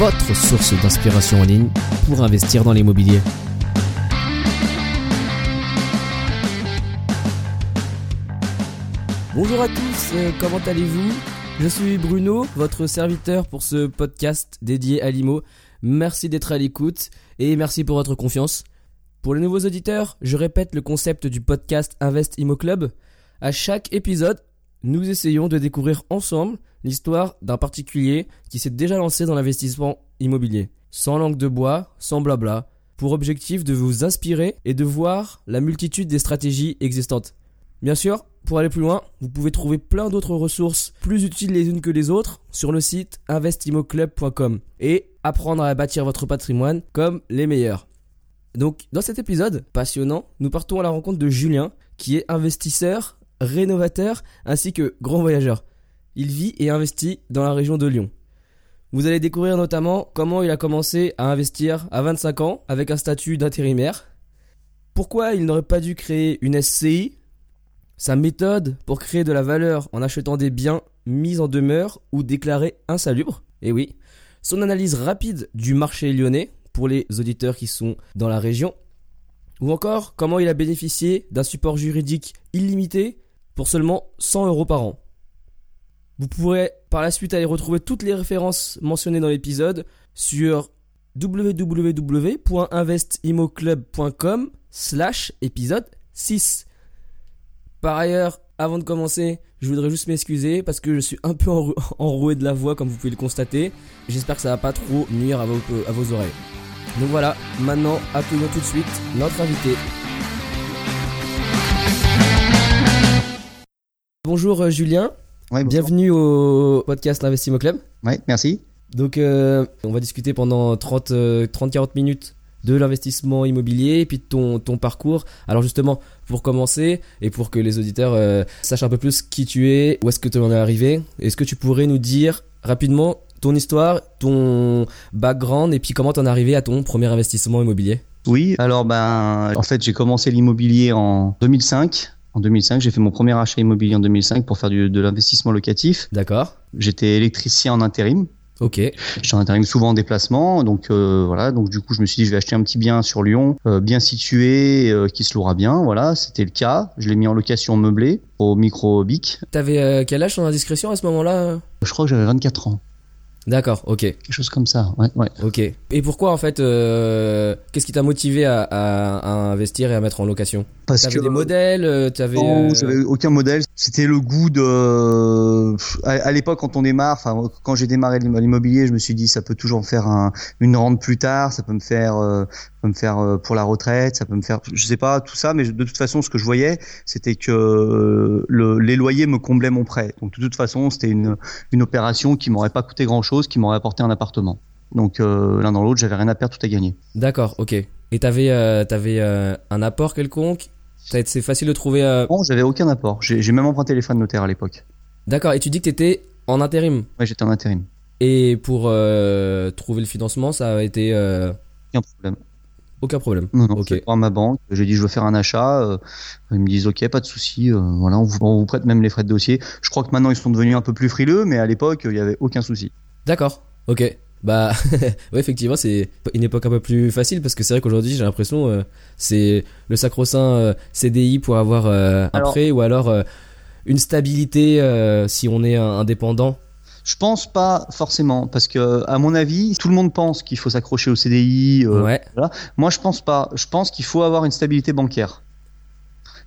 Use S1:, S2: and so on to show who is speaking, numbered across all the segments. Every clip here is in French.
S1: votre source d'inspiration en ligne pour investir dans l'immobilier. Bonjour à tous, euh, comment allez-vous? Je suis Bruno, votre serviteur pour ce podcast dédié à l'IMO. Merci d'être à l'écoute et merci pour votre confiance. Pour les nouveaux auditeurs, je répète le concept du podcast Invest Imo Club. À chaque épisode, nous essayons de découvrir ensemble l'histoire d'un particulier qui s'est déjà lancé dans l'investissement immobilier. Sans langue de bois, sans blabla, pour objectif de vous inspirer et de voir la multitude des stratégies existantes. Bien sûr, pour aller plus loin, vous pouvez trouver plein d'autres ressources plus utiles les unes que les autres sur le site investimoclub.com et apprendre à bâtir votre patrimoine comme les meilleurs. Donc, dans cet épisode passionnant, nous partons à la rencontre de Julien, qui est investisseur, rénovateur ainsi que grand voyageur. Il vit et investit dans la région de Lyon. Vous allez découvrir notamment comment il a commencé à investir à 25 ans avec un statut d'intérimaire, pourquoi il n'aurait pas dû créer une SCI, sa méthode pour créer de la valeur en achetant des biens mis en demeure ou déclarés insalubres, et oui, son analyse rapide du marché lyonnais pour les auditeurs qui sont dans la région, ou encore comment il a bénéficié d'un support juridique illimité pour seulement 100 euros par an. Vous pourrez par la suite aller retrouver toutes les références mentionnées dans l'épisode sur www.investimoclub.com slash épisode 6. Par ailleurs, avant de commencer, je voudrais juste m'excuser parce que je suis un peu enroué de la voix comme vous pouvez le constater. J'espère que ça va pas trop nuire à vos, à vos oreilles. Donc voilà, maintenant accueillons tout de suite notre invité. Bonjour euh, Julien,
S2: Ouais, bonjour.
S1: bienvenue au podcast Investimo Club.
S2: Ouais, merci.
S1: Donc euh, on va discuter pendant 30 euh, 30-40 minutes de l'investissement immobilier et puis de ton, ton parcours. Alors justement, pour commencer et pour que les auditeurs euh, sachent un peu plus qui tu es, où est-ce que tu en es arrivé, est-ce que tu pourrais nous dire rapidement ton histoire, ton background et puis comment t'en es arrivé à ton premier investissement immobilier?
S2: Oui, alors ben, en fait, j'ai commencé l'immobilier en 2005. En 2005, j'ai fait mon premier achat immobilier en 2005 pour faire du, de l'investissement locatif.
S1: D'accord
S2: J'étais électricien en intérim.
S1: Ok.
S2: J'étais en intérim souvent en déplacement, donc euh, voilà. Donc du coup, je me suis dit, je vais acheter un petit bien sur Lyon, euh, bien situé, euh, qui se louera bien. Voilà, c'était le cas. Je l'ai mis en location meublée au micro bic.
S1: T'avais quel âge sans indiscrétion à ce moment-là?
S2: Je crois que j'avais 24 ans,
S1: D'accord, ok.
S2: quelque chose comme ça. Ouais, ouais.
S1: Ok. Et pourquoi en fait euh, Qu'est-ce qui t'a motivé à, à- à investir et à mettre en location?
S2: Parce
S1: T'avais des modèles euh, T'avais
S2: Non,
S1: euh,
S2: j'avais aucun modèle. C'était le goût de. À, à l'époque, quand on démarre, enfin, quand j'ai démarré l'immobilier, je me suis dit, ça peut toujours me faire un, une rente plus tard, ça peut me faire, euh, ça peut me faire euh, pour la retraite, ça peut me faire, je sais pas tout ça, mais de toute façon, ce que je voyais, c'était que euh, le, les loyers me comblaient mon prêt. Donc, de toute façon, c'était une, une opération qui m'aurait pas coûté grand chose, qui m'aurait apporté un appartement. Donc, euh, l'un dans l'autre, j'avais rien à perdre, tout à gagner.
S1: D'accord, ok. Et t'avais euh, euh, un apport quelconque? C'est facile de trouver. euh,
S2: Bon, j'avais aucun apport. J'ai même emprunté les frais de notaire à l'époque.
S1: D'accord. Et tu dis que t'étais en intérim?
S2: Ouais, j'étais en intérim.
S1: Et pour trouver le financement, ça a été
S2: Aucun problème.
S1: aucun problème.
S2: Non, non,
S1: Ok.
S2: je vais voir ma banque. J'ai dit, je veux faire un achat. ils me disent, ok, pas de souci. voilà, on vous, on vous prête même les frais de dossier. Je crois que maintenant ils sont devenus un peu plus frileux, mais à l'époque, il y avait aucun souci.
S1: D'accord. Ok. Bah, ouais, effectivement, c'est une époque un peu plus facile parce que c'est vrai qu'aujourd'hui, j'ai l'impression, euh, c'est le sacro-saint euh, CDI pour avoir euh, un
S2: Alors-
S1: prêt ou alors euh, une stabilité euh, si on est indépendant.
S2: Je pense pas forcément, parce que à mon avis, tout le monde pense qu'il faut s'accrocher au CDI.
S1: ouais.
S2: Moi, je pense pas. Je pense qu'il faut avoir une stabilité bancaire.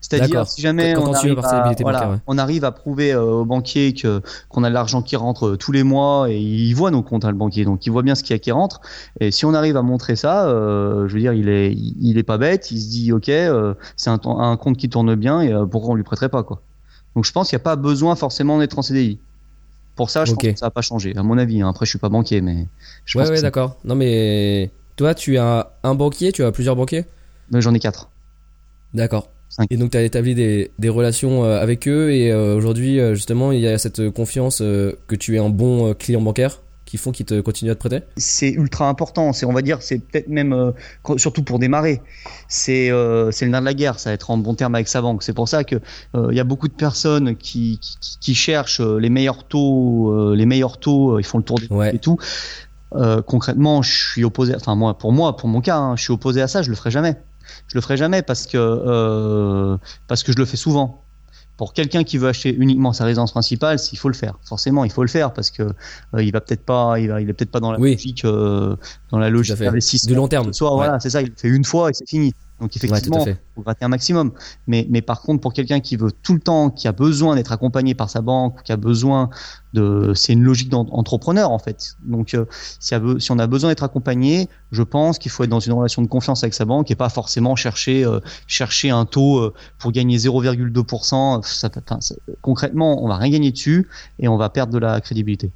S2: C'est-à-dire, si jamais on, arrive à,
S1: stabilité
S2: voilà,
S1: bancaire, ouais.
S2: on arrive à prouver euh, au banquier que qu'on a de l'argent qui rentre euh, tous les mois et il voit nos comptes, hein, le banquier, donc il voit bien ce qu'il y a qui rentre. Et si on arrive à montrer ça, euh, je veux dire, il est, il est pas bête. Il se dit, ok, euh, c'est un, un compte qui tourne bien et pourquoi on lui prêterait pas quoi. Donc je pense qu'il n'y a pas besoin forcément d'être en CDI. Pour ça, je
S1: Ok.
S2: pense que ça va pas changer, à mon avis. hein. Après, je suis pas banquier, mais je
S1: Ouais,
S2: pense
S1: ouais, d'accord. Non, mais toi, tu as un banquier, tu as plusieurs banquiers?
S2: J'en ai quatre.
S1: D'accord. Et donc tu as établi des, des relations euh, avec eux et euh, aujourd'hui euh, justement il y a cette confiance euh, que tu es un bon client bancaire qui font qu'ils te continuent à te prêter?
S2: C'est ultra important. C'est, on va dire, c'est peut-être même, euh, surtout pour démarrer, c'est euh, c'est le nerf de la guerre. Ça va être en bon terme avec sa banque. C'est pour ça que euh, il y a beaucoup de personnes qui, qui, qui cherchent les meilleurs taux, euh, les meilleurs taux. ils font le tour des
S1: Ouais.
S2: et tout. Euh, concrètement, je suis opposé. Enfin moi, pour moi, pour mon cas, hein, je suis opposé à ça. Je le ferai jamais. Je le ferai jamais parce que euh, parce que je le fais souvent. Pour quelqu'un qui veut acheter uniquement sa résidence principale, il faut le faire. Forcément, il faut le faire parce que euh, il va peut-être pas, il va, il est peut-être pas dans la
S1: Oui.
S2: logique, euh, dans la logique d'investissement.
S1: De long terme.
S2: Soit
S1: Ouais.
S2: voilà, c'est ça. Il le fait une fois et c'est fini. Donc effectivement,
S1: fait.
S2: faut gratter un maximum. Mais, mais par contre, pour quelqu'un qui veut tout le temps, qui a besoin d'être accompagné par sa banque, qui a besoin de, c'est une logique d'entrepreneur en fait. Donc, euh, si, on a besoin d'être accompagné, je pense qu'il faut être dans une relation de confiance avec sa banque et pas forcément chercher, euh, chercher un taux euh, pour gagner 0,2%. Ça, enfin, ça- concrètement, on va rien gagner dessus et on va perdre de la crédibilité.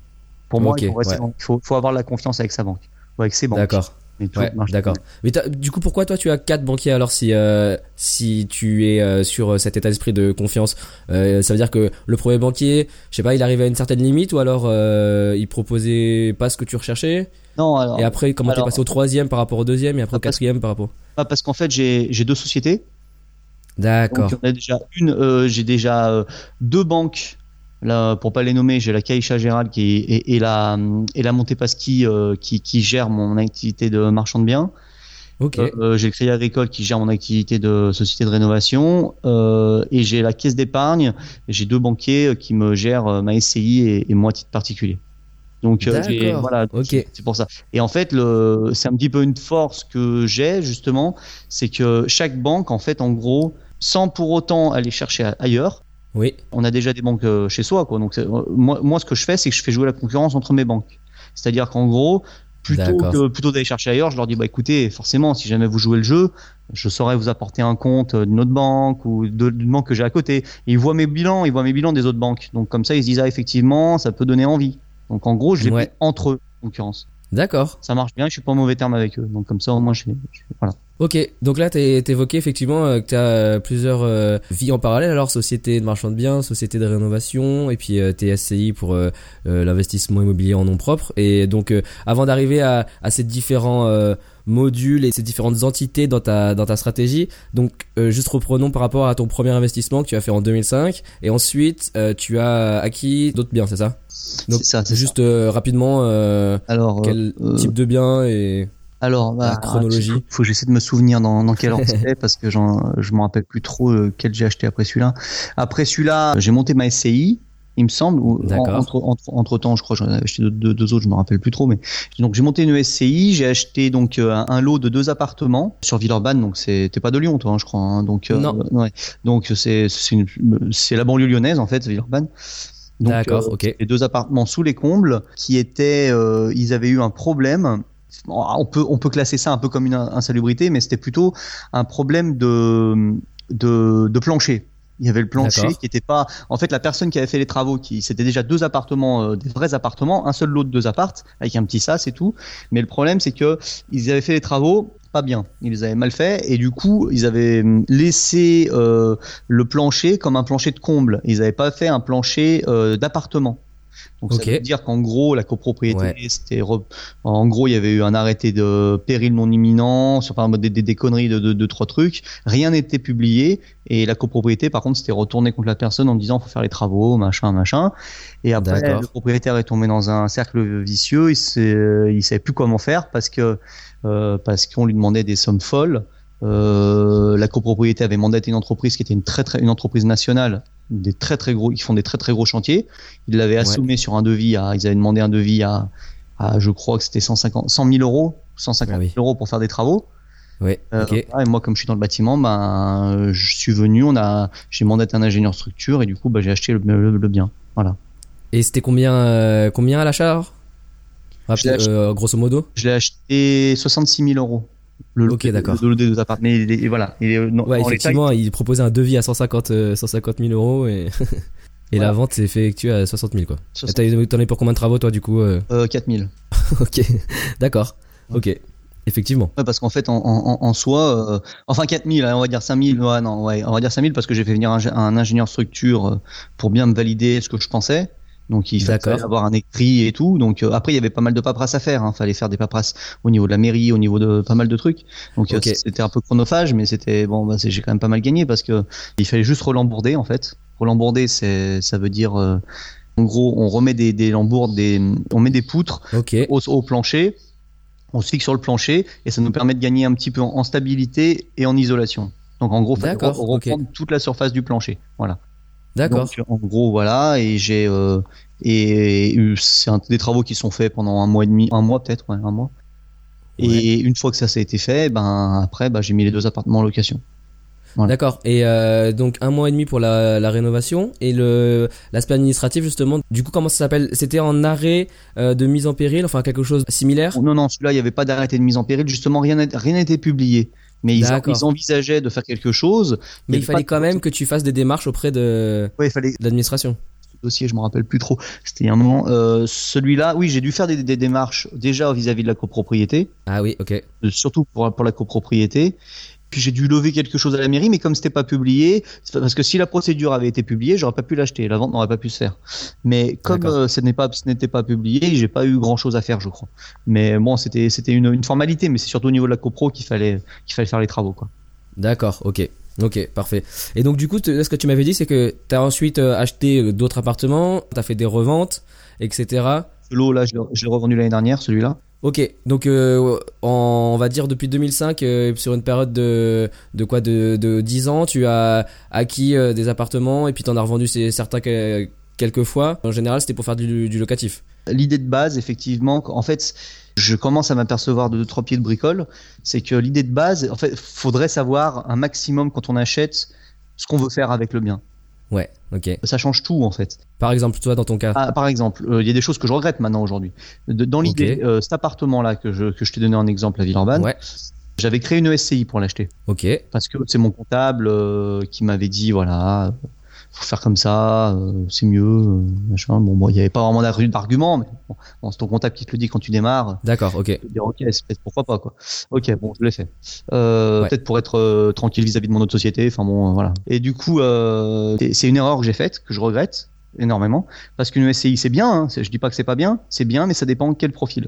S2: Pour moi, il faut,
S1: ouais.
S2: il faut, faut avoir la confiance avec sa banque ou avec ses banques.
S1: D'accord. Ouais, d'accord. Mais du coup, pourquoi toi tu as quatre banquiers alors si euh, si tu es euh, sur cet état d'esprit de confiance? Euh, Ça veut dire que le premier banquier, je sais pas, il arrivait à une certaine limite ou alors euh, il proposait pas ce que tu recherchais?
S2: Non, alors,
S1: Et après, comment t'es passé au troisième par rapport au deuxième et après au
S2: Ah,
S1: quatrième par rapport?
S2: Pas parce qu'en fait, j'ai j'ai deux sociétés.
S1: D'accord.
S2: Donc, on a déjà une, euh, j'ai déjà euh, deux banques. Là, pour pas les nommer, j'ai la Caixa Gérald qui est, et, et la et la Montepaschi euh, qui qui gère mon activité de marchand de biens.
S1: Ok.
S2: Euh, euh, j'ai le Crédit Agricole qui gère mon activité de société de rénovation euh, et j'ai la Caisse d'épargne. J'ai deux banquiers euh, qui me gèrent ma SCI et, et moi titre particulier. Donc euh, voilà,
S1: Ok.
S2: c'est pour ça. Et en fait, le, c'est un petit peu une force que j'ai justement, c'est que chaque banque, en fait, en gros, sans pour autant aller chercher ailleurs,
S1: Oui.
S2: on a déjà des banques euh, chez soi, quoi. Donc euh, moi, moi, ce que je fais, c'est que je fais jouer la concurrence entre mes banques. C'est-à-dire qu'en gros, plutôt que plutôt d'aller chercher ailleurs, je leur dis bah écoutez, forcément, si jamais vous jouez le jeu, je saurais vous apporter un compte euh, d'une autre banque ou d'une banque que j'ai à côté. Et ils voient mes bilans, ils voient mes bilans des autres banques. Donc comme ça, ils se disent ah effectivement, ça peut donner envie. Donc en gros, je les
S1: Ouais.
S2: mets entre eux, en concurrence.
S1: D'accord.
S2: Ça marche bien, je suis pas en mauvais terme avec eux. Donc comme ça, au moins, je, je- voilà.
S1: Ok, donc là, t'es t'as évoqué effectivement euh, que tu as plusieurs euh, vies en parallèle, alors société de marchand de biens, société de rénovation, et puis euh, TSCI pour euh, euh, l'investissement immobilier en nom propre. Et donc, euh, avant d'arriver à, à ces différents euh, modules et ces différentes entités dans ta, dans ta stratégie, donc euh, juste reprenons par rapport à ton premier investissement que tu as fait en 2005, et ensuite, euh, tu as acquis d'autres biens, c'est ça? Donc,
S2: C'est ça, c'est
S1: juste euh, rapidement, euh,
S2: Alors,
S1: quel
S2: euh,
S1: type de bien et...
S2: alors, bah,
S1: la chronologie.
S2: Faut, faut que j'essaie de me souvenir dans, dans quel ordre c'était parce que j'en, je me rappelle plus trop euh, quel j'ai acheté après celui-là. Après celui-là, j'ai monté ma SCI, il me semble. ou- Entre, entre, entre temps, je crois, j'en ai acheté deux, deux, deux autres, je me rappelle plus trop. Mais donc j'ai monté une SCI, j'ai acheté donc euh, un, un lot de deux appartements sur Villeurbanne. Donc c'est, t'es pas de Lyon, toi, hein, je crois. hein. donc euh,
S1: Non.
S2: ouais. Donc c'est, c'est, la banlieue lyonnaise en fait, Villeurbanne.
S1: D'accord,
S2: euh,
S1: ok.
S2: les deux appartements sous les combles qui étaient, euh, ils avaient eu un problème. On peut, on peut classer ça un peu comme une insalubrité, mais c'était plutôt un problème de, de, de plancher. Il y avait le plancher qui était pas. En fait, la personne qui avait fait les travaux, qui c'était déjà deux appartements, euh, des vrais appartements, un seul lot de deux appartes avec un petit sas et tout. Mais le problème, c'est que ils avaient fait les travaux pas bien. Ils les avaient mal fait et du coup, ils avaient hum, laissé euh, le plancher comme un plancher de comble. Ils n'avaient pas fait un plancher euh, d'appartement. Donc
S1: Ok.
S2: ça veut dire qu'en gros, la copropriété,
S1: Ouais.
S2: c'était en gros, il y avait eu un arrêté de péril non imminent, sur enfin, des, des, des conneries de trois trucs. Rien n'était publié et la copropriété, par contre, s'était retournée contre la personne en disant faut faire les travaux, machin, machin. Et après, le propriétaire est tombé dans un cercle vicieux. Il il savait plus comment faire parce que euh, parce qu'on lui demandait des sommes folles. Euh, la copropriété avait mandaté une entreprise qui était une très très une entreprise nationale, des très très gros, qui font des très très gros chantiers. Ils l'avaient assommé sur un devis à, ils avaient demandé un devis à, à je crois que c'était 150, 100 000 euros, 150
S1: Ah
S2: 000
S1: oui.
S2: euros pour faire des travaux.
S1: Ouais,
S2: Euh, et moi, comme je suis dans le bâtiment, ben, je suis venu, on a, j'ai mandaté un ingénieur structure et du coup, ben, j'ai acheté le, le- le bien. Voilà.
S1: Et c'était combien, euh, combien à l'achat euh, Grosso modo?
S2: Je l'ai acheté 66 000 euros. Le,
S1: Ok, d'accord.
S2: Mais voilà. Et, euh, non,
S1: Ouais, effectivement, il proposait un devis à 150, euh, 150 000 euros et, et
S2: Voilà.
S1: la vente s'est effectuée à 60 000 quoi.
S2: il-
S1: T'en es pour combien de travaux toi du coup euh
S2: euh, 4 000.
S1: Ok, d'accord. Ok. Effectivement.
S2: Ouais, parce qu'en fait, en, en, en soi, euh, enfin 4000, hein, on va dire 5000, ouais, non, ouais, on va dire 5000 parce que j'ai fait venir un, un ingénieur structure euh, pour bien me valider ce que je pensais. Donc il fallait avoir un écrit et tout. Donc euh, après il y avait pas mal de paperasse à faire. Hein. Fallait faire des paperasses au niveau de la mairie, au niveau de pas mal de trucs. Donc euh, c'était un peu chronophage, mais c'était bon. Bah, j'ai quand même pas mal gagné parce que il fallait juste relambourder en fait. Relambourder, c'est ça veut dire euh, en gros on remet des, des lambourdes, des, on met des poutres au, au plancher. On se fixe sur le plancher et ça nous permet de gagner un petit peu en, en stabilité et en isolation. Donc en gros, fallait
S1: D'accord,
S2: re- reprendre toute la surface du plancher. Voilà.
S1: D'accord.
S2: En gros, voilà, et j'ai euh, et, et c'est des travaux qui sont faits pendant un mois et demi, un mois peut-être, ouais, un mois. Et une fois que ça, ça a été fait, ben après, ben, j'ai mis les deux appartements en location. Voilà.
S1: D'accord. Et euh, donc un mois et demi pour la, la rénovation et le l'aspect administratif justement. Du coup, comment ça s'appelle? C'était en arrêt euh, de mise en péril, enfin quelque chose similaire?
S2: Non, non, celui-là, il n'y avait pas d'arrêté de mise en péril. Justement, rien n'était publié. Mais ils, envisageaient de faire quelque chose.
S1: Mais il fallait quand même que tu fasses des démarches auprès de,
S2: Ouais, fallait
S1: l'administration.
S2: ce dossier, je me rappelle plus trop. C'était un moment. Euh, celui-là, oui, j'ai dû faire des, des démarches déjà vis-à-vis de la copropriété,
S1: Ah oui, ok.
S2: euh, surtout pour, pour la copropriété. Puis j'ai dû lever quelque chose à la mairie, mais comme c'était pas publié, parce que si la procédure avait été publiée, j'aurais pas pu l'acheter, la vente n'aurait pas pu se faire. Mais comme euh, ce n'est pas, ce n'était pas publié, j'ai pas eu grand chose à faire, je crois. Mais bon, c'était, c'était une, une formalité, mais c'est surtout au niveau de la copro qu'il fallait, qu'il fallait faire les travaux, quoi.
S1: D'accord, ok. Ok, parfait. Et donc du coup, ce que tu m'avais dit, c'est que tu as ensuite euh, acheté euh, d'autres appartements, tu as fait des reventes, etc.
S2: L'eau, là, je l'ai revendu l'année dernière, celui-là.
S1: Ok, donc euh, on va dire depuis 2005, euh, sur une période de, de quoi de, de 10 ans, tu as acquis euh, des appartements et puis tu en as revendu certains que- quelques fois. En général, c'était pour faire du, du locatif.
S2: L'idée de base, effectivement, en fait, je commence à m'apercevoir de deux, trois pieds de bricole, c'est que l'idée de base, en fait, faudrait savoir un maximum quand on achète ce qu'on veut faire avec le bien.
S1: Ouais, ok.
S2: Ça change tout, en fait.
S1: Par exemple, toi, dans ton cas.
S2: Ah, par exemple, euh, il y a des choses que je regrette maintenant aujourd'hui. Dans l'idée, euh, cet appartement-là que je, que je t'ai donné en exemple à Villeurbanne,
S1: Ouais,
S2: j'avais créé une SCI pour l'acheter.
S1: ok.
S2: Parce que c'est mon comptable euh, qui m'avait dit, voilà, faut faire comme ça, euh, c'est mieux, euh, machin. Bon, bon, il n'y avait pas vraiment d'argu- d'argument, mais bon, bon, c'est ton comptable qui te le dit quand tu démarres.
S1: D'accord, ok.
S2: te dire ok pourquoi pas quoi ok bon je l'ai fait euh,
S1: Ouais.
S2: peut-être pour être euh, tranquille vis-à-vis de mon autre société enfin bon euh, voilà et du coup euh, c'est- une erreur que j'ai faite que je regrette énormément parce qu'une SCI c'est bien hein, je dis pas que c'est pas bien c'est bien mais ça dépend quel profil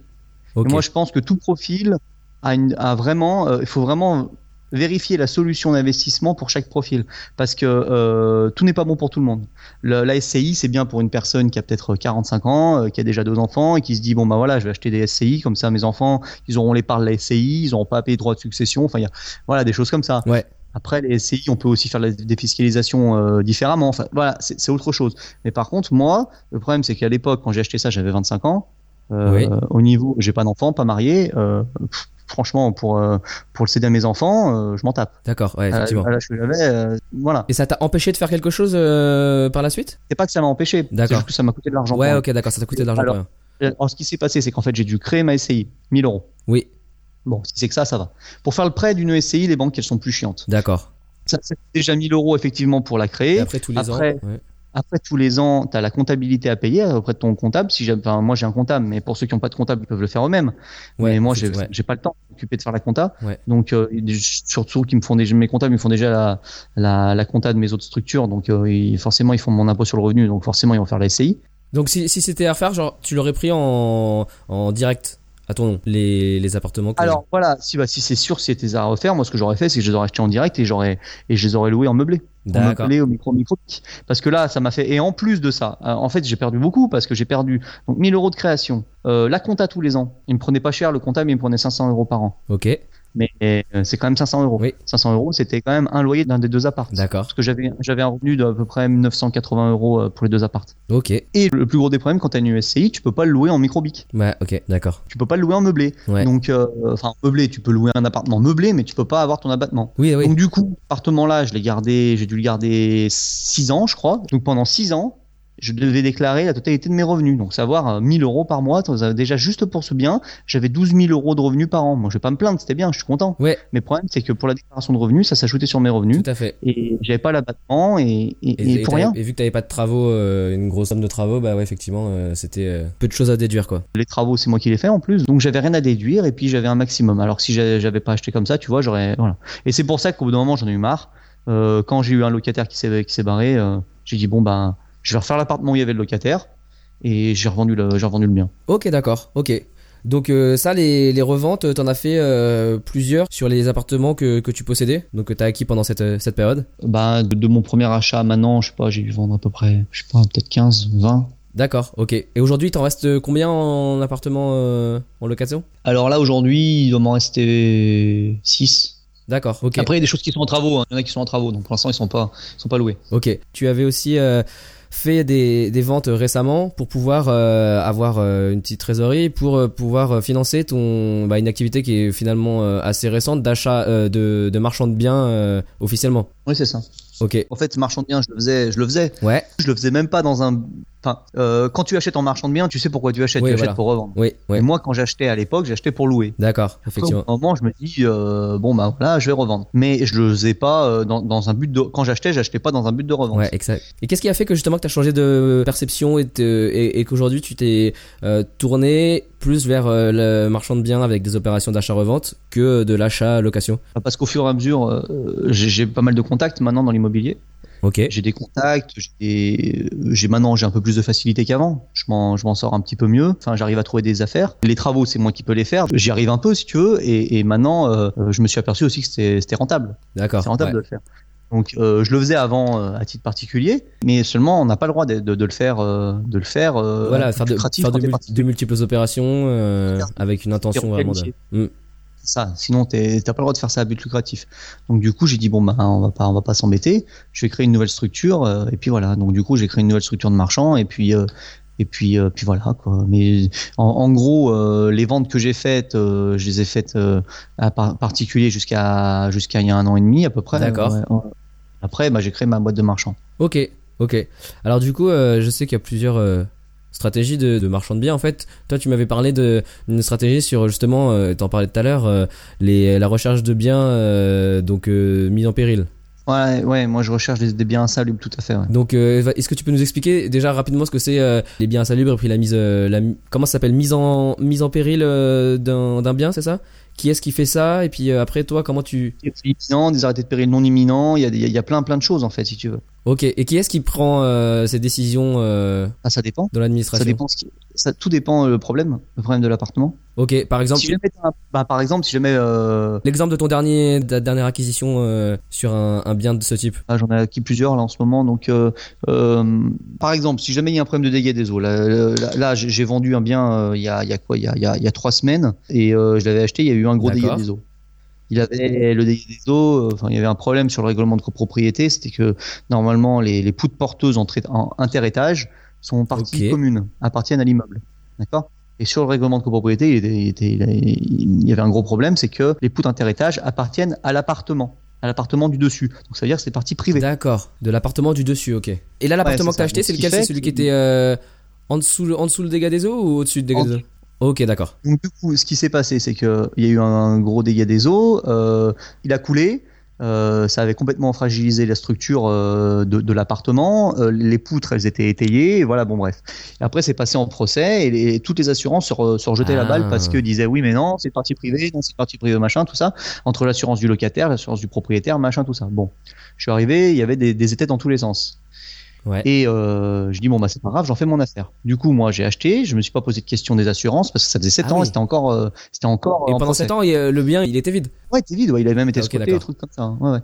S2: et moi je pense que tout profil a, une, a vraiment il faut vraiment vérifier la solution d'investissement pour chaque profil parce que euh, tout n'est pas bon pour tout le monde. Le- la SCI c'est bien pour une personne qui a peut-être 45 ans, euh, qui a déjà deux enfants et qui se dit bon bah voilà je vais acheter des SCI comme ça mes enfants ils auront les parts de la SCI, ils n'auront pas à payer de droits de succession, enfin il y a voilà des choses comme ça.
S1: Ouais.
S2: Après les SCI on peut aussi faire la défiscalisation euh, différemment, enfin voilà c'est c'est autre chose. Mais par contre moi le problème c'est qu'à l'époque quand j'ai acheté ça j'avais 25 ans. Euh,
S1: Oui.
S2: Au niveau, j'ai pas d'enfant, pas marié. Euh, pff, franchement, pour euh, pour le céder à mes enfants, euh, je m'en tape.
S1: D'accord, ouais,
S2: À,
S1: effectivement.
S2: à l'âge que j'avais, euh, voilà.
S1: Et ça t'a empêché de faire quelque chose euh, par la suite?
S2: C'est pas que ça m'a empêché. C'est
S1: D'accord.
S2: juste que ça m'a coûté de l'argent.
S1: Ouais, ok, d'accord, ça t'a coûté de l'argent
S2: Alors. Alors, ce qui s'est passé, c'est qu'en fait, j'ai dû créer ma SCI, 1000 euros.
S1: Oui,
S2: Bon, si c'est que ça, ça va. Pour faire le prêt d'une SCI, les banques, elles sont plus chiantes.
S1: d'accord.
S2: Ça, c'est déjà 1000 euros effectivement pour la
S1: Et
S2: créer.
S1: après tous les
S2: après,
S1: ans. ouais.
S2: Après, tous les ans, tu as la comptabilité à payer auprès de ton comptable. Si enfin, moi, j'ai un comptable, mais pour ceux qui n'ont pas de comptable, ils peuvent le faire eux-mêmes.
S1: Ouais,
S2: mais moi, j'ai,
S1: ouais.
S2: pas le temps de m'occuper de faire la compta.
S1: Ouais.
S2: Donc, euh, surtout qu'ils me font déjà, mes comptables, ils me font déjà la, la, la compta de mes autres structures. Donc, euh, ils- forcément, ils font mon impôt sur le revenu. Donc, forcément, ils vont faire la SCI.
S1: Donc si, si c'était à refaire, genre tu l'aurais pris en, en direct? À ton nom, les, les appartements. que-
S2: Alors, voilà. Si, bah, si c'est sûr, si c'était à refaire, moi, ce que j'aurais fait, c'est que je les aurais achetés en direct et j'aurais, et je les aurais loués en meublé.
S1: D'accord.
S2: au micro, micro. Parce que là, ça m'a fait, et en plus de ça, euh, en fait, j'ai perdu beaucoup parce que j'ai perdu, donc, 1000 euros de création, euh, la compta tous les ans. Il me prenait pas cher, le comptable, il me prenait 500 euros par an.
S1: Ok,
S2: mais euh, c'est quand même 500 euros.
S1: Oui.
S2: 500 euros, c'était quand même un loyer d'un des deux apparts.
S1: d'accord.
S2: Parce que j'avais j'avais un revenu d'à peu près 980 euros euh, pour les deux apparts.
S1: Ok,
S2: Et le plus gros des problèmes, quand tu as une SCI, tu peux pas le louer en microbic.
S1: ouais, ok, d'accord.
S2: Tu peux pas le louer en meublé.
S1: Ouais.
S2: Donc, euh, enfin, meublé, tu peux louer un appartement meublé, mais tu peux pas avoir ton abattement.
S1: Oui, oui.
S2: Donc du coup, appartement là, je l'ai gardé, j'ai dû le garder 6 ans, je crois. Donc pendant 6 ans, je devais déclarer la totalité de mes revenus. Donc savoir 1000 euros par mois, déjà juste pour ce bien, j'avais 12 000 euros de revenus par an. Moi, je vais pas me plaindre, c'était bien, je suis content.
S1: Ouais.
S2: Mais le problème, c'est que pour la déclaration de revenus, ça s'ajoutait sur mes revenus.
S1: Tout à fait.
S2: Et j'avais pas l'abattement et, et,
S1: Et,
S2: pour rien.
S1: et vu que t'avais pas de travaux, euh, une grosse somme de travaux, bah ouais, effectivement, euh, c'était euh, peu de choses à déduire, quoi.
S2: Les travaux, c'est moi qui les fais en plus. Donc j'avais rien à déduire et puis j'avais un maximum. Alors si j'avais pas acheté comme ça, tu vois, j'aurais voilà. Et c'est pour ça qu'au bout d'un moment, j'en ai eu marre. Euh, quand j'ai eu un locataire qui s'est barré, euh, j'ai dit bon ben, je vais refaire l'appartement où il y avait le locataire et j'ai revendu le j'ai revendu le bien.
S1: Ok, d'accord, ok. Donc euh, ça, les, les reventes, t'en as fait euh, plusieurs sur les appartements que, que tu possédais, donc que t'as acquis pendant cette, euh, cette période?
S2: Bah de, de mon premier achat à maintenant, je sais pas, j'ai dû vendre à peu près, je sais pas, peut-être 15, 20.
S1: D'accord, ok. Et aujourd'hui, t'en restes combien en appartement euh, en location?
S2: Alors là aujourd'hui, il doit m'en rester 6.
S1: D'accord, ok.
S2: Après il y a des choses qui sont en travaux, hein. il y en a qui sont en travaux, donc pour l'instant ils sont pas ils sont pas loués.
S1: Ok. Tu avais aussi euh, fait des, des ventes récemment pour pouvoir euh, avoir euh, une petite trésorerie pour euh, pouvoir financer ton bah, une activité qui est finalement assez récente d'achat de, de marchand de biens officiellement.
S2: Oui, c'est ça.
S1: Ok.
S2: En fait, marchand de biens, je le faisais, je le faisais.
S1: Ouais.
S2: Je le faisais même pas dans un. Enfin, euh, quand tu achètes en marchand de biens, tu sais pourquoi tu achètes.
S1: Oui,
S2: tu
S1: voilà.
S2: achètes pour revendre.
S1: Oui.
S2: Et moi, quand j'achetais à l'époque, j'achetais pour louer.
S1: D'accord. Effectivement.
S2: Au moment, je me dis euh, bon bah voilà, je vais revendre. Mais je le faisais pas euh, dans, dans un but de. Quand j'achetais, j'achetais pas dans un but de.
S1: Ouais, exact. Et qu'est-ce qui a fait que justement que tu as changé de perception et, te- et, et qu'aujourd'hui tu t'es tourné plus vers le marchand de biens avec des opérations d'achat-revente que de l'achat-location?
S2: Parce qu'au fur et à mesure, j'ai pas mal de contacts maintenant dans l'immobilier.
S1: Ok.
S2: J'ai des contacts, j'ai maintenant j'ai un peu plus de facilité qu'avant. Je m'en je m'en sors un petit peu mieux. Enfin, j'arrive à trouver des affaires. Les travaux, c'est moi qui peux les faire. J'y arrive un peu si tu veux. Et, et maintenant, euh, je me suis aperçu aussi que c'était rentable.
S1: D'accord.
S2: C'est rentable
S1: ouais.
S2: de le faire. Donc euh, je le faisais avant euh, à titre particulier, mais seulement on n'a pas le droit de, de, de le faire, euh, de le faire.
S1: Voilà, faire de, faire de, multiples opérations avec une intention vraiment de.
S2: Ça. Sinon t'as pas le droit de faire ça à but lucratif. Donc du coup j'ai dit bon bah on va pas on va pas s'embêter. Je vais créer une nouvelle structure euh, et puis voilà. Donc du coup j'ai créé une nouvelle structure de marchand et puis euh, et puis euh, puis voilà quoi. Mais en, en gros les ventes que j'ai faites, je les ai faites à par- particulier jusqu'à jusqu'à il y a un an et demi à peu près.
S1: D'accord.
S2: Ouais. Après bah j'ai créé ma boîte de marchand.
S1: Ok, ok. Alors du coup, je sais qu'il y a plusieurs stratégies de, de marchand de biens. En fait, toi, tu m'avais parlé de- d'une stratégie sur justement, euh, t'en parlais tout à l'heure, euh, les, la recherche de biens euh, donc euh, mis en péril.
S2: Ouais, ouais, moi je recherche des, des biens insalubres, tout à fait. Ouais.
S1: Donc, euh, est-ce que tu peux nous expliquer déjà rapidement ce que c'est les biens insalubres et puis la mise, la, comment ça s'appelle, mise en mise en péril d'un bien, c'est ça? Qui est-ce qui fait ça? Et puis après, toi, comment tu
S2: Des arrêtés de péril non imminents, il y a, y a plein plein de choses en fait si tu veux.
S1: Ok. Et qui est-ce qui prend euh, ces décisions euh,
S2: Ah, ça dépend.
S1: dans
S2: Ça
S1: l'administration
S2: dépend ce qui- ça, tout dépend euh, le problème, le problème de l'appartement.
S1: Ok. Par exemple,
S2: Si jamais t'as un- bah, par exemple, si jamais euh,
S1: L'exemple de ton dernier, de ta dernière acquisition euh, sur un, un bien de ce type.
S2: ah, j'en ai acquis plusieurs là en ce moment, donc par exemple, si jamais il y a un problème de dégâts des eaux, là, là, là, j'ai vendu un bien il y a il y a quoi, il y a il y a, trois semaines et je l'avais acheté, il y a eu un gros dégât des eaux. Il avait le dégât des eaux, enfin il y avait un problème sur le règlement de copropriété, c'était que normalement les, les poutres porteuses en, interétage sont partie
S1: Ok.
S2: commune, appartiennent à l'immeuble, d'accord? Et sur le règlement de copropriété, il, était- il était- il a- il y avait un gros problème, c'est que les poutres interétage appartiennent à l'appartement, à l'appartement du dessus. Donc ça veut dire que c'est partie privée.
S1: D'accord. De l'appartement du dessus, ok. Et là, l'appartement
S2: c'est
S1: que t'as acheté, c'est lequel? C'est celui qui était euh, en, dessous, le- en dessous le dégât des eaux ou au-dessus le dégât
S2: En
S1: des eaux? Ok, d'accord.
S2: Donc du coup, ce qui s'est passé, c'est que il y a eu un gros dégât des eaux, euh, il a coulé. euh, ça avait complètement fragilisé la structure euh, de, de l'appartement. euh, les poutres, elles étaient étayées. Et voilà, bon bref. Et après, c'est passé en procès et les- toutes les assurances se, re- se rejetaient la
S1: Ah.
S2: balle parce que disaient oui, mais non, c'est parti privé, non, c'est parti privé, machin, tout ça. Entre l'assurance du locataire, l'assurance du propriétaire, machin, tout ça. Bon, je suis arrivé, il y avait des, des états dans tous les sens.
S1: Ouais.
S2: Et euh, je dis bon bah c'est pas grave, j'en fais mon affaire. Du coup moi j'ai acheté, je me suis pas posé de question des assurances parce que ça faisait 7
S1: Ah
S2: ans
S1: oui.
S2: et c'était encore euh, c'était encore
S1: Et
S2: en
S1: pendant
S2: procès.
S1: 7 ans, il le bien, il était vide.
S2: Ouais, t'es vide, ouais, il avait même été
S1: Ah, ok,
S2: squatté, des trucs comme ça. hein. Ouais, ouais.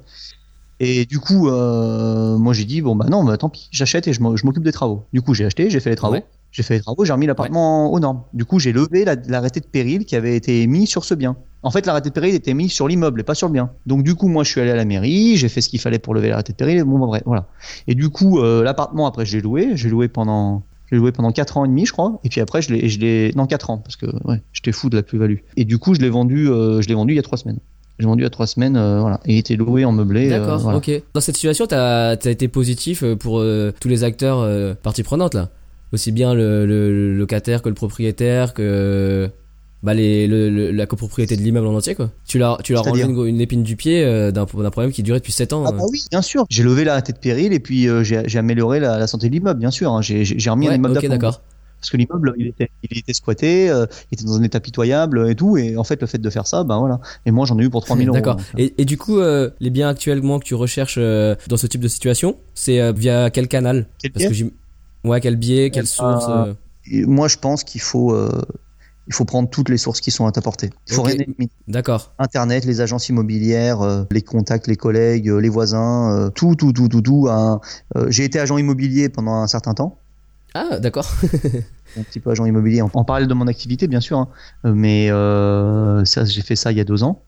S2: Et du coup, euh, moi j'ai dit bon bah non, bah tant pis, j'achète et je m'o- je m'occupe des travaux. Du coup j'ai acheté, j'ai fait les travaux,
S1: Ouais.
S2: j'ai fait les travaux, j'ai remis l'appartement aux normes. Du coup j'ai levé la- l'arrêté de péril qui avait été mis sur ce bien. En fait l'arrêté de péril était mis sur l'immeuble et pas sur le bien. Donc du coup moi je suis allé à la mairie, j'ai fait ce qu'il fallait pour lever l'arrêté de péril. Et bon bah, bref, voilà. Et du coup euh, l'appartement après je l'ai loué, j'ai loué pendant j'ai loué pendant 4 ans et demi, je crois. Et puis après, je l'ai, je l'ai, non, 4 ans, parce que, ouais, j'étais fou de la plus-value. Et du coup, je l'ai vendu, euh, je l'ai vendu il y a 3 semaines. J'ai vendu à trois semaines, euh, voilà. Et il était loué en meublé. euh,
S1: D'accord,
S2: voilà.
S1: ok. Dans cette situation, t'as as été positif pour euh, tous les acteurs euh, partie prenante là? Aussi bien le, le- le locataire que le propriétaire que bah les, le, le- la copropriété de l'immeuble en entier quoi. Tu leur tu leur as enlevé
S2: C'est-à-dire
S1: une, une épine du pied euh, d'un problème qui durait depuis 7 ans.
S2: Ah
S1: euh.
S2: bah oui, bien sûr. J'ai levé la tête de péril et puis euh, j'ai amélioré la, la santé de l'immeuble, bien sûr. hein. J'ai remis un immeuble
S1: d'accord.
S2: Parce que l'immeuble, il était, il était squatté, euh, il était dans un état pitoyable et tout. Et en fait, le fait de faire ça, ben voilà. Et moi, j'en ai eu pour 3000 euros.
S1: D'accord. Et, et du coup, euh, les biens actuellement que tu recherches euh, dans ce type de situation, c'est via quel canal?
S2: Quel
S1: Parce
S2: biais?
S1: que ouais, quel biais, quelle
S2: Euh,
S1: source
S2: Et moi, je pense qu'il faut, il faut prendre toutes les sources qui sont à ta portée. Il faut rien éliminer.
S1: D'accord.
S2: Internet, les agences immobilières, euh, les contacts, les collègues, euh, les voisins, euh, tout, tout, tout, tout, tout. hein. Euh, j'ai été agent immobilier pendant un certain temps.
S1: Ah, d'accord.
S2: un petit peu agent immobilier en, en parallèle de mon activité, bien sûr. hein. Mais ça, j'ai fait ça il y a deux ans.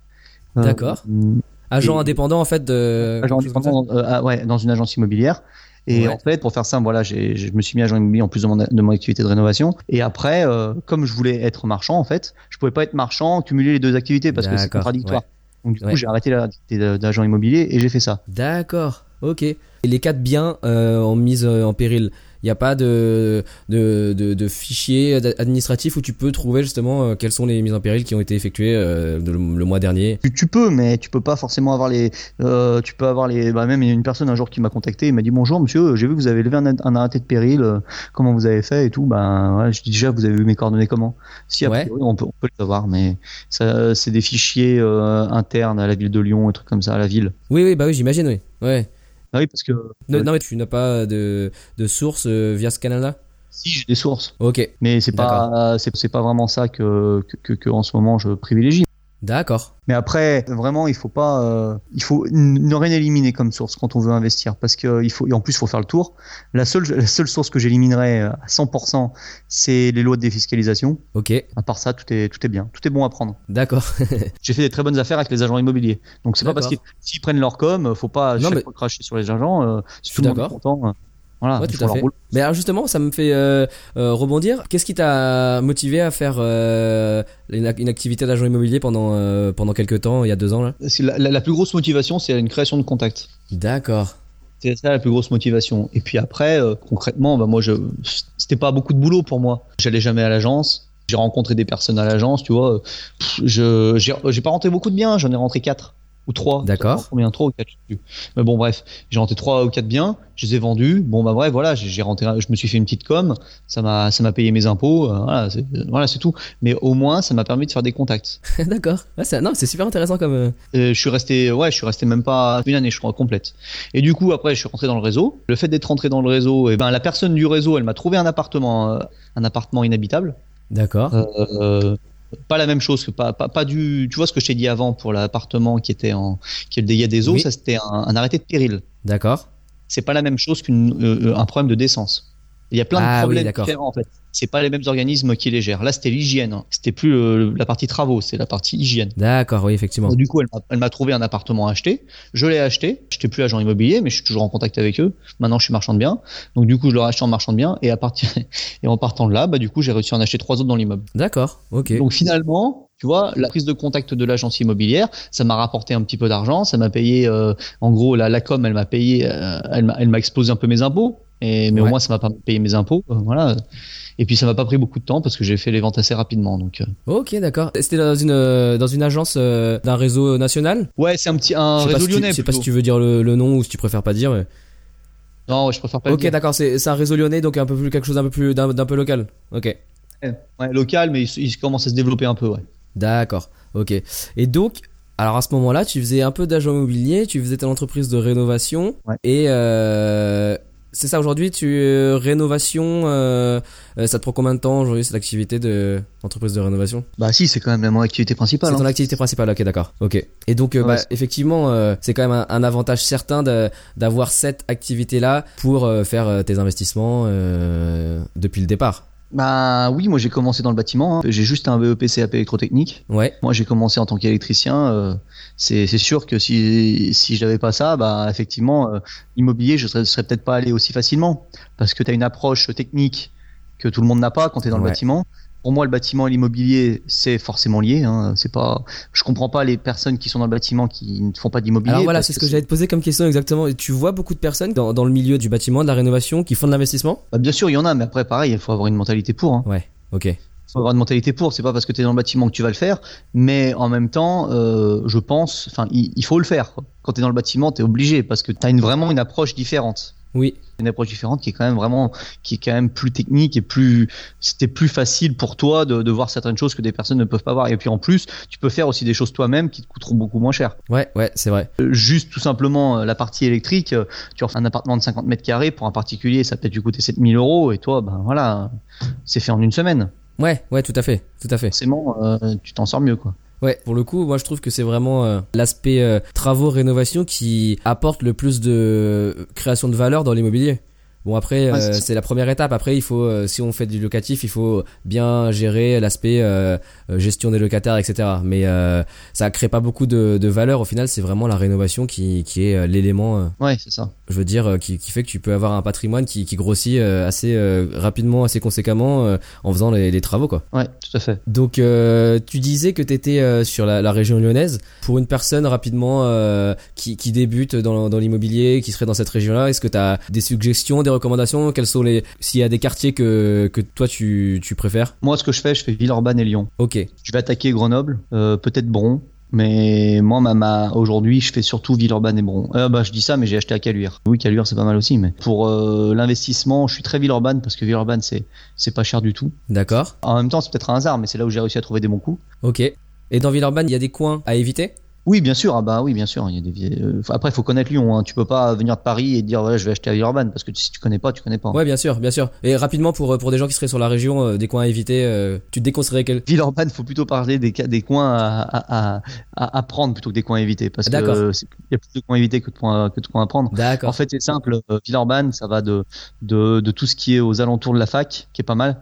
S1: D'accord.
S2: hum,
S1: Agent
S2: Et-
S1: indépendant en fait de.
S2: agent indépendant, ah ouais, dans une agence immobilière. Et
S1: Ouais.
S2: en fait, pour faire ça, voilà, je me suis mis agent immobilier en plus de mon, de mon activité de rénovation. Et après, euh, comme je voulais être marchand, en fait, je pouvais pas être marchand, cumuler les deux activités parce que c'est contradictoire. Donc du
S1: Ouais.
S2: coup, j'ai arrêté l'activité d'agent immobilier et j'ai fait ça.
S1: D'accord. Ok. Et les quatre biens euh, en mise euh, en péril, il n'y a pas de, de, de, de fichier ad- administratif où tu peux trouver justement euh, quelles sont les mises en péril qui ont été effectuées euh, le, le mois dernier.
S2: Tu, tu peux, mais tu peux pas forcément avoir les. Euh, tu peux avoir les. Bah même une personne un jour qui m'a contacté, il m'a dit bonjour monsieur, j'ai vu que vous avez levé un, un arrêté de péril, comment vous avez fait et tout. Ben ouais, je dis déjà vous avez eu mes coordonnées comment? Si a
S1: Ouais.
S2: priori on peut, on peut les avoir, mais ça c'est des fichiers euh, internes à la ville de Lyon, et trucs comme ça, à la ville.
S1: Oui, oui, bah oui, j'imagine, oui. Ouais.
S2: Ah oui parce que Ouais.
S1: Non, mais tu n'as pas de, de source euh, via ce canal-là
S2: si j'ai des sources,
S1: Ok.
S2: mais c'est pas c'est c'est pas vraiment ça que, que que que en ce moment je privilégie.
S1: D'accord.
S2: Mais après, vraiment, il faut pas, euh, il faut ne rien éliminer comme source quand on veut investir, parce que il faut, et en plus, il faut faire le tour. La seule, la seule source que j'éliminerais à 100%, c'est les lois de défiscalisation.
S1: Ok.
S2: À part ça, tout est, tout est bien, tout est bon à prendre.
S1: D'accord.
S2: J'ai fait des très bonnes affaires avec les agents immobiliers, donc c'est pas parce qu'ils prennent leur com, faut pas
S1: Non,
S2: chaque
S1: mais-
S2: fois cracher sur les agents. Euh, si tout le monde est content, euh, voilà,
S1: Ouais, tout à
S2: leur
S1: fait. Mais alors justement, ça me fait euh, euh, rebondir. Qu'est-ce qui t'a motivé à faire euh, une, ac- une activité d'agent immobilier pendant euh, pendant quelques temps, il y a deux ans là?
S2: La, la- la plus grosse motivation, c'est une création de contact.
S1: D'accord.
S2: C'est ça la plus grosse motivation. Et puis après, euh, concrètement, bah moi, je, c'était pas beaucoup de boulot pour moi. J'allais jamais à l'agence. J'ai rencontré des personnes à l'agence, tu vois. Pff, Je, j'ai pas rentré beaucoup de biens. J'en ai rentré quatre ou trois.
S1: D'accord.
S2: Combien trois ou quatre. Mais bon, bref, j'ai rentré trois ou quatre biens. Je les ai vendus. Bon, bah bref, voilà, j'ai, rentré, je me suis fait une petite com. Ça m'a, ça m'a payé mes impôts. euh, voilà, c'est, voilà, tout. Mais au moins, ça m'a permis de faire des contacts.
S1: D'accord. Ouais, non, c'est super intéressant comme. euh,
S2: Euh, je suis resté, ouais, je suis resté même pas une année, je crois, complète. Et du coup, après, je suis rentré dans le réseau. Le fait d'être rentré dans le réseau, et ben, la personne du réseau, elle m'a trouvé un appartement, euh, un appartement inhabitable.
S1: D'accord.
S2: Euh, pas la même chose que pas, pas, pas du, tu vois ce que je t'ai dit avant pour l'appartement qui était en, qui est le dégât des eaux,
S1: Oui.
S2: ça c'était un, un arrêté de péril.
S1: D'accord.
S2: C'est pas la même chose qu'un euh, un problème de décence. Il y a plein
S1: Ah
S2: de
S1: oui,
S2: problèmes différents en fait. C'est pas les mêmes organismes qui les gèrent. Là, c'était l'hygiène. hein. C'était plus euh, la partie travaux, c'est la partie hygiène.
S1: D'accord. Oui, effectivement.
S2: Du coup, elle m'a- trouvé un appartement à acheter. Je l'ai acheté. J'étais plus agent immobilier, mais je suis toujours en contact avec eux. Maintenant, je suis marchand de biens. Donc, du coup, je leur ai acheté en marchand de biens. Et à partir, et en partant de là, bah, du coup, j'ai réussi à en acheter trois autres dans l'immeuble.
S1: D'accord. Ok.
S2: Donc, finalement, tu vois, la prise de contact de l'agence immobilière, ça m'a rapporté un petit peu d'argent. Ça m'a payé, euh, en gros, la, la com, elle m'a payé, euh, elle m'a, explosé un peu mes impôts. Et, mais
S1: Ouais.
S2: au moins, ça m'a pas payé mes impôts. euh, voilà. Et puis, ça m'a pas pris beaucoup de temps parce que j'ai fait les ventes assez rapidement. Donc, euh,
S1: Ok, d'accord. C'était dans une euh, dans une agence d'un réseau national?
S2: ouais, c'est un petit, un réseau
S1: si
S2: lyonnais.
S1: je sais pas si tu veux dire le, le nom ou si tu préfères pas dire. mais-
S2: Non, je préfère pas le
S1: Ok,
S2: dire.
S1: d'accord. C'est un réseau lyonnais, donc un peu plus quelque chose d'un peu plus d'un d'un peu local. Ok.
S2: Ouais, local, mais il, il commence à se développer un peu, ouais.
S1: D'accord, ok. Et donc, alors à ce moment-là, tu faisais un peu d'agent immobilier, tu faisais ton entreprise de rénovation,
S2: Ouais.
S1: et euh, c'est ça aujourd'hui, tu euh, rénovation, euh, euh, ça te prend combien de temps aujourd'hui cette activité de entreprise de rénovation?
S2: Bah si, c'est quand même mon activité principale.
S1: C'est
S2: hein.
S1: ton activité principale, ok, d'accord, ok. Et donc, euh,
S2: Ouais,
S1: bah, effectivement, euh, c'est quand même un, un avantage certain d'avoir cette activité-là pour faire tes investissements euh, depuis le départ.
S2: Bah oui, moi j'ai commencé dans le bâtiment. hein. J'ai juste un BEP CAP électrotechnique.
S1: Ouais,
S2: Moi j'ai commencé en tant qu'électricien. euh, c'est sûr que si si je n'avais pas ça, bah effectivement, euh, immobilier, je serais, serais peut-être pas allé aussi facilement parce que tu as une approche technique que tout le monde n'a pas quand tu es dans
S1: Ouais.
S2: le bâtiment. Pour moi, le bâtiment et l'immobilier, c'est forcément lié. Hein. C'est pas, je comprends pas les personnes qui sont dans le bâtiment qui ne font pas d'immobilier.
S1: Alors voilà, c'est ce que, j'allais te poser comme question exactement. Tu vois beaucoup de personnes dans, dans, le milieu du bâtiment, de la rénovation, qui font de l'investissement?
S2: Bah, Bien sûr, il y en a, mais après, pareil, il faut avoir une mentalité pour. Hein.
S1: Ouais, ok.
S2: Il faut avoir une mentalité pour. C'est pas parce que tu es dans le bâtiment que tu vas le faire, mais en même temps, euh, je pense, enfin, il, faut le faire. Quand tu es dans le bâtiment, tu es obligé parce que tu as une, vraiment une approche différente.
S1: Oui.
S2: Une approche différente qui est quand même vraiment, qui est quand même plus technique et plus, c'était plus facile pour toi de, de, voir certaines choses que des personnes ne peuvent pas voir. Et puis en plus, tu peux faire aussi des choses toi-même qui te coûteront beaucoup moins cher.
S1: Ouais, ouais, c'est vrai.
S2: Euh, juste tout simplement euh, la partie électrique, euh, tu refais un appartement de 50 mètres carrés pour un particulier, ça peut-être coûter 7000 euros et toi, ben voilà, c'est fait en une semaine.
S1: Ouais, ouais, tout à fait, tout à fait.
S2: Forcément, euh, tu t'en sors mieux, quoi.
S1: Ouais, pour le coup, moi je trouve que c'est vraiment euh, l'aspect euh, travaux rénovation qui apporte le plus de création de valeur dans l'immobilier. Bon après euh, c'est la première étape. Après il faut euh, si on fait du locatif il faut bien gérer l'aspect euh, gestion des locataires etc. Mais ça crée pas beaucoup de, de valeur au final c'est vraiment la rénovation qui, qui est l'élément.
S2: ouais c'est ça.
S1: Je veux dire qui, qui fait que tu peux avoir un patrimoine qui, qui grossit assez rapidement assez conséquemment en faisant les, les, travaux quoi.
S2: Ouais tout à fait.
S1: Donc tu disais que tu étais sur la, la, région lyonnaise. Pour une personne rapidement qui, qui débute dans, dans l'immobilier qui serait dans cette région là est-ce que tu as des suggestions des recommandations Quels sont les s'il y a des quartiers que que toi tu tu préfères?
S2: Moi, ce que je fais, je fais Villeurbanne et Lyon.
S1: Ok.
S2: Je vais attaquer Grenoble, euh, peut-être Bron. Mais moi, ma, aujourd'hui, je fais surtout Villeurbanne et Bron. Euh, bah, je dis ça, mais j'ai acheté à Caluire. Oui, Caluire, c'est pas mal aussi. Mais pour euh, l'investissement, je suis très Villeurbanne parce que Villeurbanne, c'est c'est pas cher du tout.
S1: D'accord.
S2: En même temps, c'est peut-être un hasard, mais c'est là où j'ai réussi à trouver des bons coups.
S1: Ok. Et dans Villeurbanne, il y a des coins à éviter?
S2: Oui, bien sûr. Ah bah oui, bien sûr. Il y a des... Euh, après, il faut connaître Lyon. Hein. Tu peux pas venir de Paris et dire voilà, je vais acheter à Villeurbanne parce que si tu connais pas, tu connais pas.
S1: Ouais, bien sûr, bien sûr. Et rapidement pour pour des gens qui seraient sur la région, euh, des coins à éviter, euh, tu te déconseillerais quel
S2: Villeurbanne, faut plutôt parler des des coins à, à, à, prendre plutôt que des coins à éviter parce que il y a plus de coins à éviter que de coins que de coins à prendre.
S1: D'accord.
S2: En fait, c'est simple. Villeurbanne, ça va de, de de tout ce qui est aux alentours de la fac, qui est pas mal.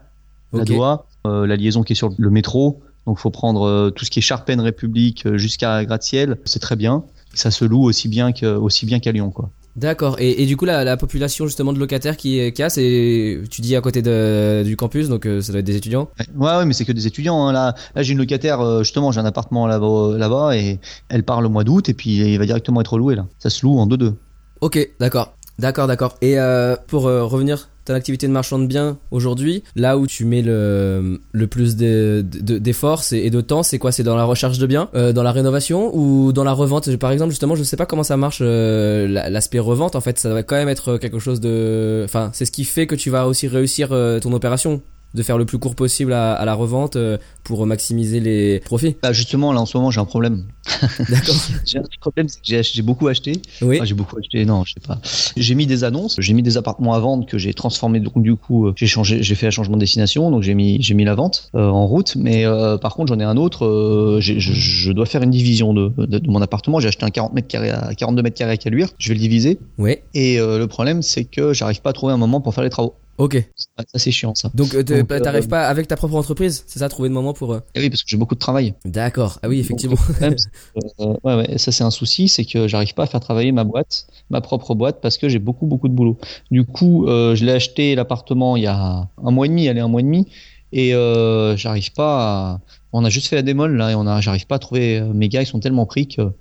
S2: La Doua, la liaison qui est sur le métro, donc faut prendre euh, tout ce qui est Charpennes République euh, jusqu'à Gratte-Ciel, c'est très bien. Ça se loue aussi bien que aussi bien qu'à Lyon quoi.
S1: D'accord. Et, et, du coup, la, la, population justement de locataires qui, qui a, c'est, tu dis à côté de, du campus, donc euh, ça doit être des étudiants.
S2: Ouais, ouais, mais c'est que des étudiants. Hein. Là, là, j'ai une locataire. justement, j'ai un appartement là-bas, là-bas, et elle part le mois d'août, et puis il va directement être loué là. Ça se loue en deux deux.
S1: Ok, d'accord, d'accord, d'accord. Et euh, pour revenir ton activité de marchand de biens aujourd'hui, là où tu mets le, plus d'efforts de, et de temps, c'est quoi? C'est dans la recherche de biens, euh, dans la rénovation ou dans la revente? Par exemple, justement, je sais pas comment ça marche euh, l'aspect revente. En fait, ça va quand même être quelque chose de, enfin, c'est ce qui fait que tu vas aussi réussir euh, ton opération de faire le plus court possible à, à la revente euh, pour maximiser les profits
S2: bah Justement, là en ce moment, j'ai un problème.
S1: D'accord.
S2: j'ai un problème, c'est que j'ai beaucoup acheté.
S1: Oui.
S2: j'ai beaucoup acheté, non, je sais pas. J'ai mis des annonces, j'ai mis des appartements à vendre que j'ai transformé. Donc du coup, euh, j'ai changé, j'ai fait un changement de destination, donc j'ai mis, j'ai mis la vente euh, en route. Mais euh, par contre, j'en ai un autre. Euh, je, je, dois faire une division de, de, de mon appartement. J'ai acheté un 40 mètres carrés à 42 mètres carrés à Caluire. Je vais le diviser.
S1: Oui.
S2: Et le problème, c'est que j'arrive pas à trouver un moment pour faire les travaux.
S1: Ok.
S2: Ça, c'est chiant ça.
S1: Donc, euh, t'arrives pas avec ta propre entreprise, c'est ça, trouver le moment pour.
S2: Eh oui, parce que j'ai beaucoup de travail.
S1: D'accord. Ah oui, effectivement.
S2: euh, ouais, ouais, ça c'est un souci, c'est que j'arrive pas à faire travailler ma boîte, ma propre boîte, parce que j'ai beaucoup beaucoup de boulot. Du coup, euh, je l'ai acheté l'appartement il y a un mois et demi, allez un mois et demi, et euh, j'arrive pas. À... On a juste fait la démol là, et on a, j'arrive pas à trouver. Mes gars, ils sont tellement pris que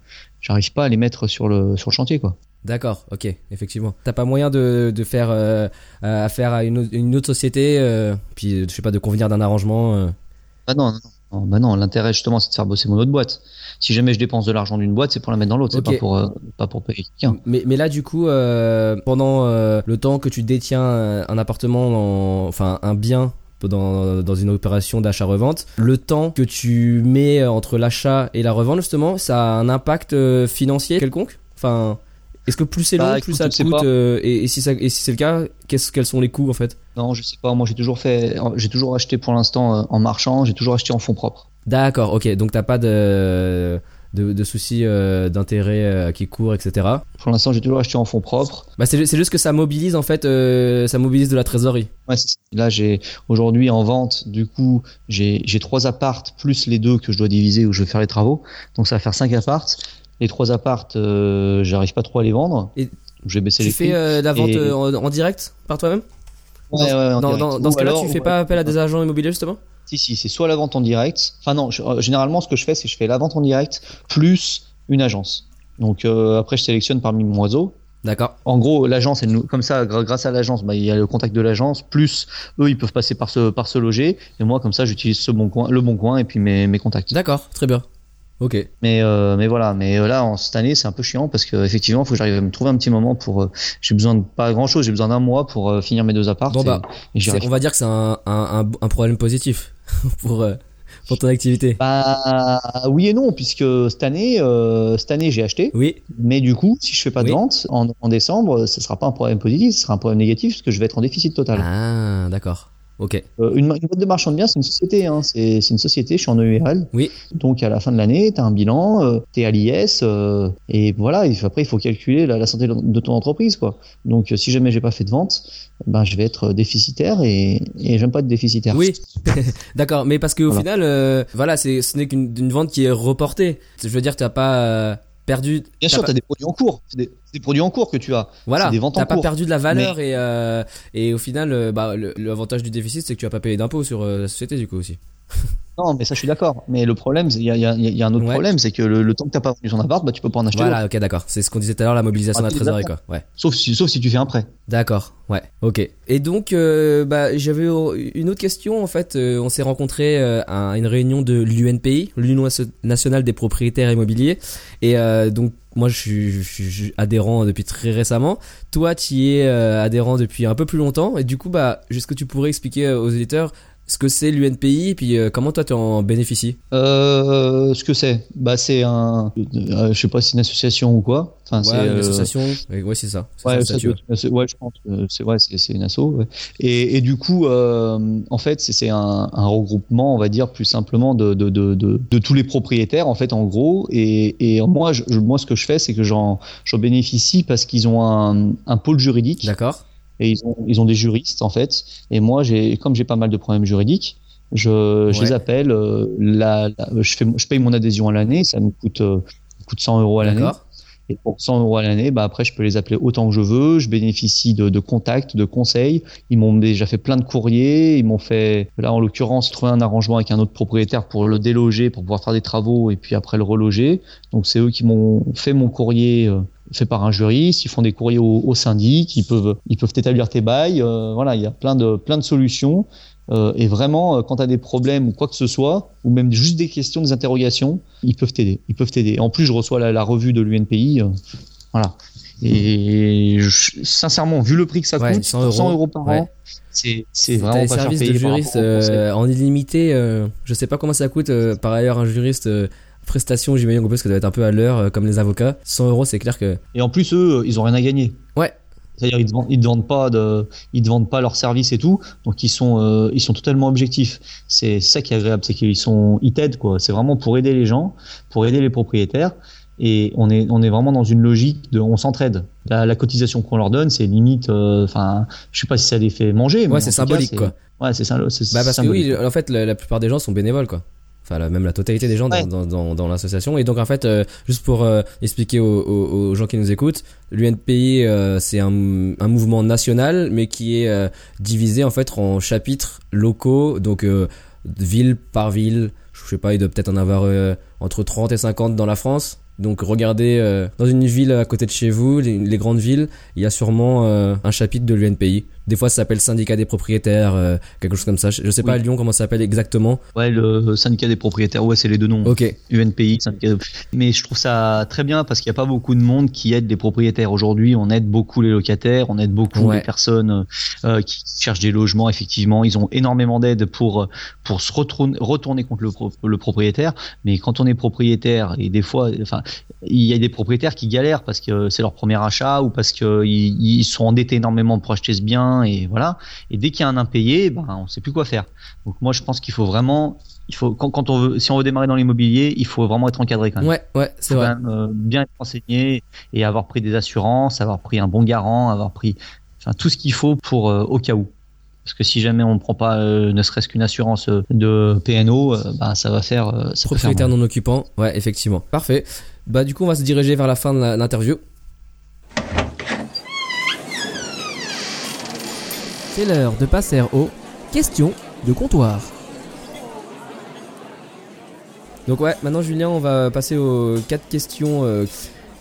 S2: j'arrive pas à les mettre sur le sur le chantier quoi.
S1: D'accord, ok, effectivement. T'as pas moyen de, de faire euh, affaire à une, une autre société, euh, puis je sais pas, de convenir d'un arrangement euh.
S2: Bah non, non, non, bah non l'intérêt justement c'est de faire bosser mon autre boîte. Si jamais je dépense de l'argent d'une boîte, c'est pour la mettre dans l'autre, c'est pas pour euh, pas pour payer quelqu'un.
S1: Mais, mais là du coup, euh, pendant le temps que tu détiens un appartement, enfin un bien dans, dans une opération d'achat-revente, le temps que tu mets entre l'achat et la revente justement, ça a un impact financier quelconque? Enfin, est-ce que plus c'est long, bah, plus ça coûte euh, et, et si c'est le cas, quels sont les coûts en fait?
S2: Non, je sais pas. Moi, j'ai toujours fait, j'ai toujours acheté pour l'instant euh, en marchand. J'ai toujours acheté en fonds propres.
S1: D'accord, ok. Donc t'as pas de de, de soucis euh, d'intérêt qui courent, etc.
S2: Pour l'instant, j'ai toujours acheté en fonds propres.
S1: Bah c'est, juste que ça mobilise en fait, ça mobilise de la trésorerie.
S2: Ouais, Là, j'ai aujourd'hui en vente, du coup, j'ai j'ai trois appartes plus les deux que je dois diviser où je vais faire les travaux. Donc ça va faire cinq appartes les trois appartes, euh, j'arrive pas trop à les vendre.
S1: Et je vais baisser tu fais euh, la vente euh, en, direct par toi-même?
S2: Ouais, ouais,
S1: Dans, dans, dans ce cas-là, tu fais pas appel à des agents immobiliers justement?
S2: Si, si, c'est soit la vente en direct. Enfin non, je- généralement ce que je fais, c'est que je fais la vente en direct plus une agence. Donc euh, après, je sélectionne parmi mon oiseau.
S1: D'accord.
S2: En gros, l'agence, elle nous- comme ça, grâce à l'agence, bah, il y a le contact de l'agence, plus eux, ils peuvent passer par ce, par ce loger. Et moi, comme ça, j'utilise ce bon coin, le bon coin et puis mes, mes contacts.
S1: D'accord, très bien. Ok.
S2: Mais, euh, mais voilà. Mais euh, là, en cette année, c'est un peu chiant parce que effectivement, il faut que j'arrive à me trouver un petit moment pour. euh, j'ai besoin de pas grand chose. J'ai besoin d'un mois pour euh, finir mes deux apparts.
S1: Bon, bah,
S2: et.
S1: On va dire que c'est un, un, problème positif pour, pour ton activité.
S2: Bah oui et non, puisque cette année, cette année, j'ai acheté.
S1: Oui.
S2: Mais du coup, si je fais pas de
S1: Oui.
S2: vente en, en décembre, ce sera pas un problème positif, ce sera un problème négatif parce que je vais être en déficit total.
S1: Ah, d'accord. Ok.
S2: Euh, une, une boîte de marchand de biens, c'est une société. Hein. C'est une société, je suis en EURL.
S1: Oui.
S2: Donc à la fin de l'année, tu as un bilan, euh, tu es à l'IS, euh, et voilà, après il faut calculer la, la santé de ton entreprise. quoi. Donc euh, si jamais j'ai pas fait de vente, ben, je vais être déficitaire et, et j'aime pas être déficitaire.
S1: Oui, d'accord, mais parce qu'au
S2: Voilà.
S1: final, voilà, c'est ce n'est qu'une une vente qui est reportée. Je veux dire, t'as pas euh, perdu.
S2: Bien
S1: t'as
S2: sûr,
S1: pas-
S2: tu as des produits en cours. C'est des, produits en cours que tu as.
S1: Voilà,
S2: des ventes en
S1: t'as pas
S2: cours.
S1: perdu de la valeur et euh, et au final, euh, bah, le- l'avantage du déficit, c'est que tu as pas payé d'impôts sur euh, la société du coup aussi.
S2: Non, mais ça, je suis d'accord. Mais le problème, il y a, y, y un autre
S1: Ouais.
S2: problème, c'est que le, le temps que t'as pas vendu son appart, bah, tu peux pas en acheter
S1: Voilà, ok, d'accord. C'est ce qu'on disait tout à l'heure, la mobilisation de la
S2: Ah,
S1: trésorerie, quoi. Ouais.
S2: Sauf si, sauf si tu fais un prêt.
S1: D'accord, ouais, ok. Et donc, euh, bah, j'avais une autre question. En fait, euh, on s'est rencontré euh, à une réunion de l'UNPI, l'Union nationale des propriétaires immobiliers. Et donc, moi, je suis, je suis- je suis adhérent depuis très récemment. Toi, tu y es euh, adhérent depuis un peu plus longtemps. Et du coup, bah, est-ce que tu pourrais expliquer aux éditeurs ce que c'est l'UNPI et puis euh, comment toi tu en bénéficies?
S2: Euh, ce que c'est, bah, c'est un, euh, je sais pas si c'est une association ou quoi. Enfin, c'est
S1: Ouais, une
S2: euh,
S1: association. Ouais, c'est ça. Ça,
S2: Ouais, ça ouais, je pense. C'est ouais, c'est une asso. ouais. Et, et du coup, euh, en fait, c'est un, un regroupement, on va dire plus simplement de de, de, de, de tous les propriétaires, en fait, en gros. Et, et moi, je, moi, ce que je fais, c'est que j'en j'en bénéficie parce qu'ils ont un, un pôle juridique
S1: D'accord.
S2: Et ils ont ils ont des juristes en fait. Et moi, j'ai comme j'ai pas mal de problèmes juridiques. Je, je
S1: Ouais.
S2: les appelle, euh, la, la- je, fais, je paye mon adhésion à l'année, ça me coûte, euh, ça coûte 100 euros à l'année. Et pour 100 euros à l'année, bah après, je peux les appeler autant que je veux. Je bénéficie de, de contacts, de conseils. Ils m'ont déjà fait plein de courriers. Ils m'ont fait, là, en l'occurrence, trouver un arrangement avec un autre propriétaire pour le déloger, pour pouvoir faire des travaux et puis après le reloger. Donc, c'est eux qui m'ont fait mon courrier euh, fait par un juriste. Ils font des courriers au, au syndic. Ils peuvent, ils peuvent établir tes bails. Euh, voilà, il y a plein de, plein de solutions. Euh, et vraiment, euh, quand tu as des problèmes ou quoi que ce soit, ou même juste des questions, des interrogations, ils peuvent t'aider. Ils peuvent t'aider. En plus, je reçois la, la revue de l'UNPI. euh, voilà. Et je- sincèrement, vu le prix que ça
S1: Ouais,
S2: coûte,
S1: 100
S2: 100
S1: euros,
S2: par
S1: ouais.
S2: an, c'est c'est vraiment pas cher payé
S1: de juriste en illimité. je sais pas comment ça coûte. par ailleurs, un juriste euh, prestation, j'imagine qu'on parce que ça doit être un peu à l'heure, euh, comme les avocats. 100 euros, c'est clair que.
S2: Et en plus, eux, ils ont rien à gagner.
S1: Ouais.
S2: C'est-à-dire ils te vendent, pas de, ils te vendent pas leurs services et tout, donc ils sont, euh, ils sont totalement objectifs. C'est ça qui est agréable, c'est qu'ils sont, ils t'aident quoi. C'est vraiment pour aider les gens, pour aider les propriétaires, et on est, on est vraiment dans une logique de, on s'entraide. La, la cotisation qu'on leur donne, c'est limite, euh, enfin, je sais pas si ça les fait manger, mais
S1: Ouais, c'est
S2: cas,
S1: symbolique, quoi.
S2: Ouais, c'est ça.
S1: Bah, parce que oui, en fait, la, la plupart des gens sont bénévoles, quoi. Enfin, la- même la totalité des gens dans,
S2: Ouais.
S1: dans, dans, dans l'association. Et donc, en fait, euh, juste pour euh, expliquer aux, aux, aux gens qui nous écoutent, l'UNPI, euh, c'est un, un mouvement national, mais qui est euh, divisé, en fait, en chapitres locaux, donc euh, ville par ville. Je sais pas, il doit peut-être en avoir euh, entre 30 et 50 dans la France. Donc regardez, euh, dans une ville à côté de chez vous, les, les grandes villes, il y a sûrement euh, un chapitre de l'UNPI. Des fois, ça s'appelle syndicat des propriétaires, euh, quelque chose comme ça. Je, je sais pas à. Lyon comment ça s'appelle exactement.
S2: Ouais, le syndicat des propriétaires, ouais, c'est les deux noms.
S1: Ok,
S2: UNPI, syndicat. Mais je trouve ça très bien parce qu'il n'y a pas beaucoup de monde qui aide les propriétaires. Aujourd'hui, on aide beaucoup les locataires, on aide beaucoup
S1: Ouais.
S2: les personnes euh, qui cherchent des logements. Effectivement, ils ont énormément d'aide pour pour se retourner, retourner contre le, pro- le propriétaire. Mais quand on est propriétaire et des fois, enfin, il y a des propriétaires qui galèrent parce que c'est leur premier achat ou parce que ils, ils sont endettés énormément pour acheter ce bien et voilà. Et dès qu'il y a un impayé, ben on sait plus quoi faire. Donc moi, je pense qu'il faut vraiment il faut quand, quand on veut si on veut démarrer dans l'immobilier, il faut vraiment être encadré quand même.
S1: ouais, ouais, c'est vrai.
S2: même euh, bien être renseigné et avoir pris des assurances, avoir pris un bon garant, avoir pris enfin tout ce qu'il faut pour euh, au cas où. Parce que si jamais on ne prend pas euh, ne serait-ce qu'une assurance euh, de PNO, bah, ça va faire ça
S1: Propriétaire non occupant, ouais, effectivement. Parfait. Bah, du coup, on va se diriger vers la fin de l'interview. C'est l'heure de passer aux questions de comptoir. Donc ouais, maintenant Julien, on va passer aux quatre questions. Euh.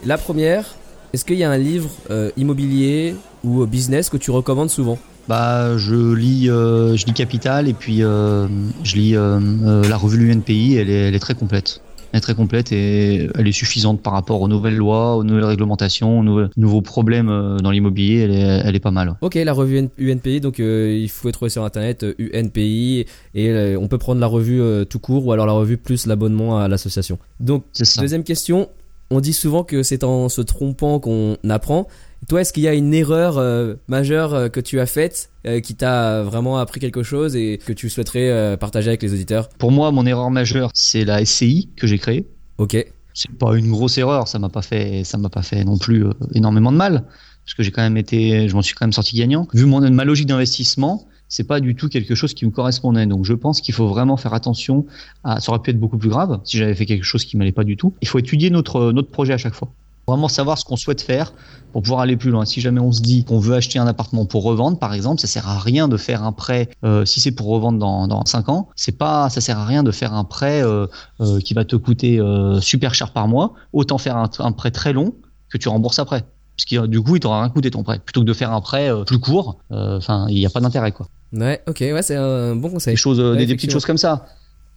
S1: La première, est-ce qu'il y a un livre euh, immobilier ou euh, business que tu recommandes souvent?
S2: Bah, je lis, je lis Capital et puis je lis la revue l'UNPI. Elle est très complète. Elle est très complète et elle est suffisante par rapport aux nouvelles lois, aux nouvelles réglementations, aux nouveaux, nouveaux problèmes euh, dans l'immobilier. Elle est, elle est pas mal.
S1: Ok, la revue UNPI, donc euh, il faut trouver sur internet euh, UNPI et euh, on peut prendre la revue euh, tout court ou alors la revue plus l'abonnement à l'association. Donc deuxième question, on dit souvent que c'est en se trompant qu'on apprend. Toi, est-ce qu'il y a une erreur euh, majeure euh, que tu as faite euh, qui t'a vraiment appris quelque chose et que tu souhaiterais euh, partager avec les auditeurs?
S2: Pour moi, mon erreur majeure, c'est la SCI que j'ai créée.
S1: Ok,
S2: c'est pas une grosse erreur, ça m'a pas fait, ça m'a pas fait non plus énormément de mal, parce que j'ai quand même été, je m'en suis quand même sorti gagnant. Vu mon ma logique d'investissement, c'est pas du tout quelque chose qui me correspondait. Donc je pense qu'il faut vraiment faire attention. À, ça aurait pu être beaucoup plus grave si j'avais fait quelque chose qui m'allait pas du tout. Il faut étudier notre notre projet à chaque fois. Vraiment savoir ce qu'on souhaite faire pour pouvoir aller plus loin. Si jamais on se dit qu'on veut acheter un appartement pour revendre, par exemple, ça sert à rien de faire un prêt. euh, si c'est pour revendre dans dans cinq ans, c'est pas, ça sert à rien de faire un prêt euh, euh, qui va te coûter euh, super cher par mois. Autant faire un, un prêt très long que tu rembourses après. Parce que du coup, il t'aura rien coûté ton prêt. Plutôt que de faire un prêt euh, plus court, euh, enfin, il n'y a pas d'intérêt quoi.
S1: ouais, ok, ouais, c'est un bon conseil.
S2: Des choses, euh,
S1: Ouais,
S2: des, petites choses comme ça.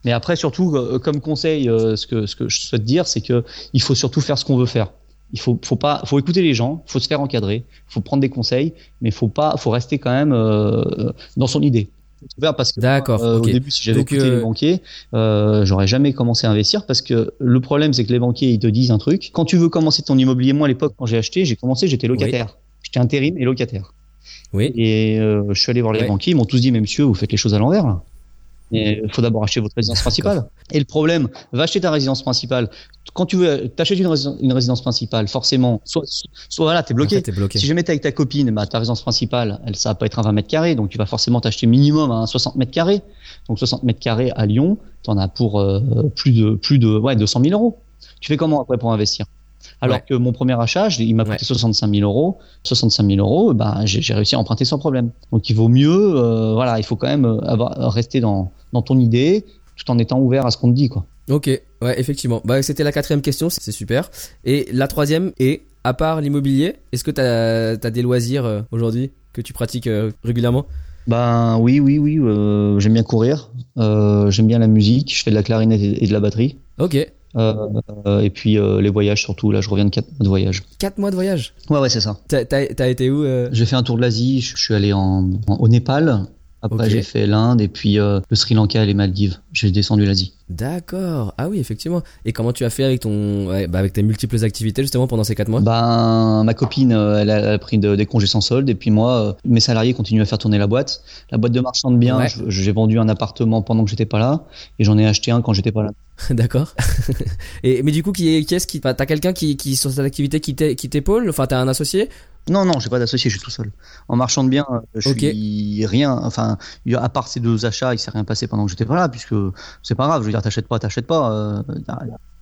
S2: Mais après, surtout, euh, comme conseil, euh, ce que ce que je souhaite dire, c'est que il faut surtout faire ce qu'on veut faire. Il faut faut pas faut écouter les gens, faut se faire encadrer, faut prendre des conseils, mais faut pas faut rester quand même euh, dans son idée. Parce que
S1: D'accord,
S2: euh,
S1: ok.
S2: au début, si j'avais
S1: Donc,
S2: écouté
S1: euh,
S2: les banquiers, euh, j'aurais jamais commencé à investir parce que le problème, c'est que les banquiers, ils te disent un truc. Quand tu veux commencer ton immobilier, moi, à l'époque, quand j'ai acheté, j'ai commencé, j'étais locataire. J'étais intérim et locataire.
S1: Oui.
S2: Et euh, je suis allé voir les banquiers, ils m'ont tous dit, mais monsieur, vous faites les choses à l'envers. là. Il faut d'abord acheter votre résidence principale. Et le problème, va acheter ta résidence principale. Quand tu veux t'achètes une, résidence- une résidence principale, forcément, soit, soit voilà, t'es bloqué.
S1: En fait, bloqué.
S2: Si jamais t'es avec ta copine, bah, ta résidence principale, elle, ça va pas être un 20 mètres carrés, donc tu vas forcément t'acheter minimum un 60 mètres carrés. Donc 60 mètres carrés à Lyon, t'en as pour euh, plus de plus de ouais 200 000 euros. Tu fais comment après pour investir? Alors
S1: Ouais.
S2: que mon premier achat, je- il m'a coûté
S1: Ouais.
S2: 65 000 euros. 65 000 euros, bah j'ai réussi à emprunter sans problème. Donc il vaut mieux, euh, voilà, il faut quand même euh, avoir, rester dans dans ton idée, tout en étant ouvert à ce qu'on te dit quoi.
S1: Ok, ouais, effectivement. Bah, c'était la quatrième question, c'est super. Et la troisième est, à part l'immobilier, est-ce que t'as as des loisirs euh, aujourd'hui que tu pratiques euh, régulièrement?
S2: Ben oui, oui, oui. euh, j'aime bien courir. Euh, j'aime bien la musique. Je fais de la clarinette et et de la batterie.
S1: Ok,
S2: Euh, et puis euh, les voyages surtout. Là, je reviens de quatre mois de voyage.
S1: 4 mois de voyage?
S2: Ouais, ouais, c'est ça.
S1: T'as t'as- t'as été où euh?
S2: J'ai fait un tour de l'Asie. Je je suis allé en, en- au Népal. Après, j'ai fait l'Inde et puis euh, le Sri Lanka et les Maldives. J'ai descendu l'Asie.
S1: D'accord. Ah oui, effectivement. Et comment tu as fait avec ton, ouais, bah, avec tes multiples activités justement pendant ces 4 mois?
S2: Ben, ma copine, euh, elle a, elle a pris de- des congés sans solde et puis moi, euh, mes salariés continuent à faire tourner la boîte. La boîte de marchand de biens,
S1: Ouais.
S2: j'ai vendu un appartement pendant que j'étais pas là et j'en ai acheté un quand j'étais pas là.
S1: D'accord. Et mais du coup, qui est, qui est-ce qui, t'as quelqu'un qui, qui sur cette activité qui t'é- qui t'épaule? Enfin, t'as un associé?
S2: Non, non, j'ai pas d'associé, je suis tout seul. En marchand de biens, euh, je suis rien. Enfin, à part ces deux achats, il s'est rien passé pendant que j'étais pas là, puisque c'est pas grave. Je veux dire, t'achètes pas, t'achètes pas. euh,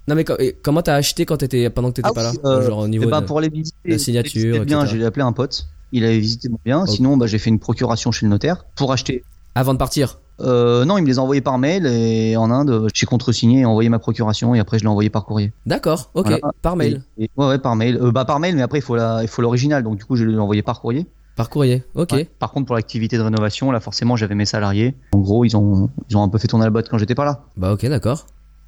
S1: Non, mais comment t'as acheté quand t'étais pendant que t'étais
S2: Ah
S1: pas
S2: oui,
S1: là
S2: euh,
S1: Genre au niveau
S2: ben,
S1: de-
S2: pour les visiter,
S1: la signature,
S2: bien, j'ai appelé un pote. Il avait visité mon bien. Sinon, bah, j'ai fait une procuration chez le notaire pour acheter.
S1: avant de partir.
S2: Euh, non, il me les a envoyés par mail et en Inde, j'ai contresigné et envoyé ma procuration et après je l'ai envoyé par courrier.
S1: D'accord. Ok.
S2: Voilà.
S1: Par mail.
S2: Et- et- ouais, ouais, par mail. Euh, bah, par mail, mais après il faut la, il faut l'original. Donc du coup, je l'ai envoyé par courrier.
S1: Par courrier. Ok.
S2: Ouais. Par contre, pour l'activité de rénovation, là, forcément, j'avais mes salariés. En gros, ils ont, ils ont un peu fait tourner la boîte quand j'étais pas là.
S1: Bah ok, d'accord.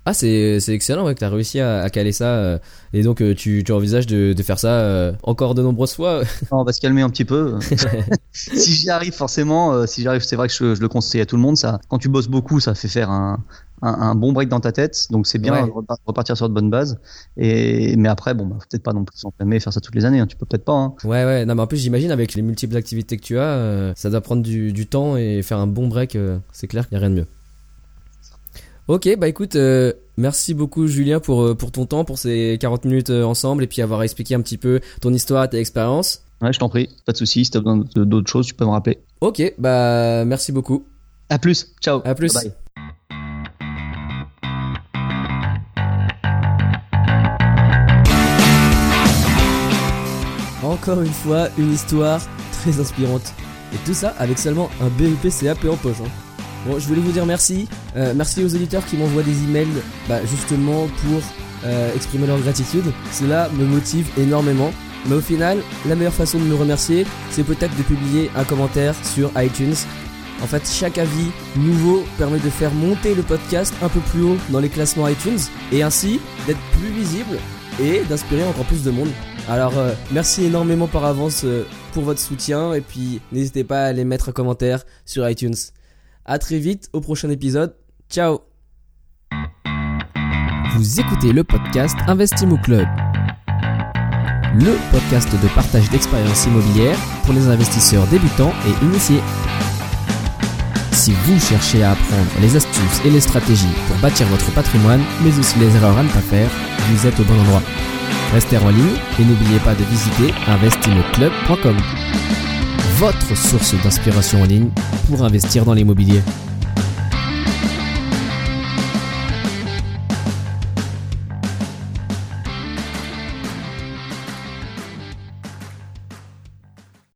S1: Ah c'est c'est excellent ouais, que t'as réussi à, à caler ça euh, et donc euh, tu, tu envisages de, de faire ça euh, encore de nombreuses fois.
S2: Non, on va se calmer un petit peu. si j'y arrive, forcément, euh, si j'y arrive, c'est vrai que je, je le conseille à tout le monde. Ça, quand tu bosses beaucoup, ça fait faire un, un, un bon break dans ta tête. Donc c'est bien
S1: Ouais.
S2: repartir sur de bonnes bases. Et mais après, bon, bah, peut-être pas non plus s'enflammer et faire ça toutes les années. hein. Tu peux peut-être pas. Hein.
S1: Ouais ouais. Non mais en plus j'imagine avec les multiples activités que tu as, euh, ça doit prendre du, du temps et faire un bon break. euh, c'est clair qu'il y a rien de mieux. Ok bah écoute, euh, merci beaucoup Julien pour euh, pour ton temps, pour ces 40 minutes euh, ensemble et puis avoir expliqué un petit peu ton histoire, et tes expériences.
S2: Ouais, je t'en prie, pas de soucis. Si t'as besoin d'autres choses, tu peux me rappeler.
S1: Ok bah merci beaucoup.
S2: À plus. Ciao.
S1: À plus.
S2: Bye bye.
S1: Encore une fois, une histoire très inspirante. Et tout ça avec seulement un BEP CAP en poche. hein. Bon, je voulais vous dire merci. Euh, merci aux auditeurs qui m'envoient des emails bah, justement pour euh, exprimer leur gratitude. Cela me motive énormément. Mais au final, la meilleure façon de me remercier, c'est peut-être de publier un commentaire sur iTunes. En fait, chaque avis nouveau permet de faire monter le podcast un peu plus haut dans les classements iTunes et ainsi d'être plus visible et d'inspirer encore plus de monde. Alors, euh, merci énormément par avance pour votre soutien et puis n'hésitez pas à les mettre en commentaire sur iTunes. À très vite au prochain épisode. Ciao Vous écoutez le podcast Investimo Club. Le podcast de partage d'expériences immobilières pour les investisseurs débutants et initiés. Si vous cherchez à apprendre les astuces et les stratégies pour bâtir votre patrimoine, mais aussi les erreurs à ne pas faire, vous êtes au bon endroit. Restez en ligne et n'oubliez pas de visiter investimoclub.com. Votre source d'inspiration en ligne pour investir dans l'immobilier.